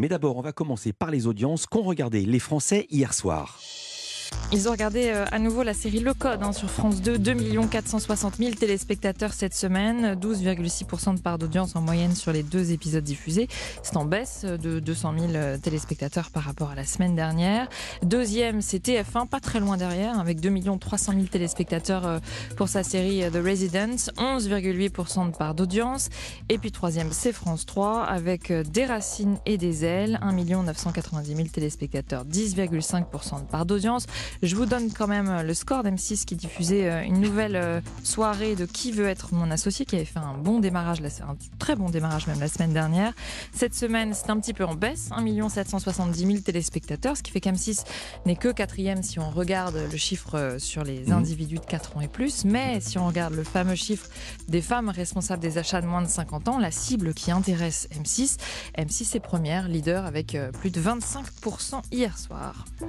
Mais d'abord, on va commencer par les audiences qu'ont regardé les Français hier soir. Ils ont regardé euh, à nouveau la série Le Code hein, sur France 2, 2 460 000 téléspectateurs cette semaine, 12,6% de part d'audience en moyenne sur les deux épisodes diffusés. C'est en baisse de 200 000 euh, téléspectateurs par rapport à la semaine dernière. Deuxième, c'est TF1, pas très loin derrière, avec 2 300 000 téléspectateurs euh, pour sa série The Residence, 11,8% de part d'audience. Et puis troisième, c'est France 3, avec Des Racines et des Ailes, 1 990 000 téléspectateurs, 10,5% de part d'audience. Je vous donne quand même le score d'M6 qui diffusait euh, une nouvelle euh, soirée de Qui veut être mon associé, qui avait fait un bon démarrage, un très bon démarrage même la semaine dernière. Cette semaine, c'est un petit peu en baisse, 1 770 000 téléspectateurs, ce qui fait qu'M6 n'est que quatrième si on regarde le chiffre euh, sur les mmh. individus de 4 ans et plus. Mais si on regarde le fameux chiffre des femmes responsables des achats de moins de 50 ans, la cible qui intéresse M6, M6 est première, leader avec plus de 25% hier soir.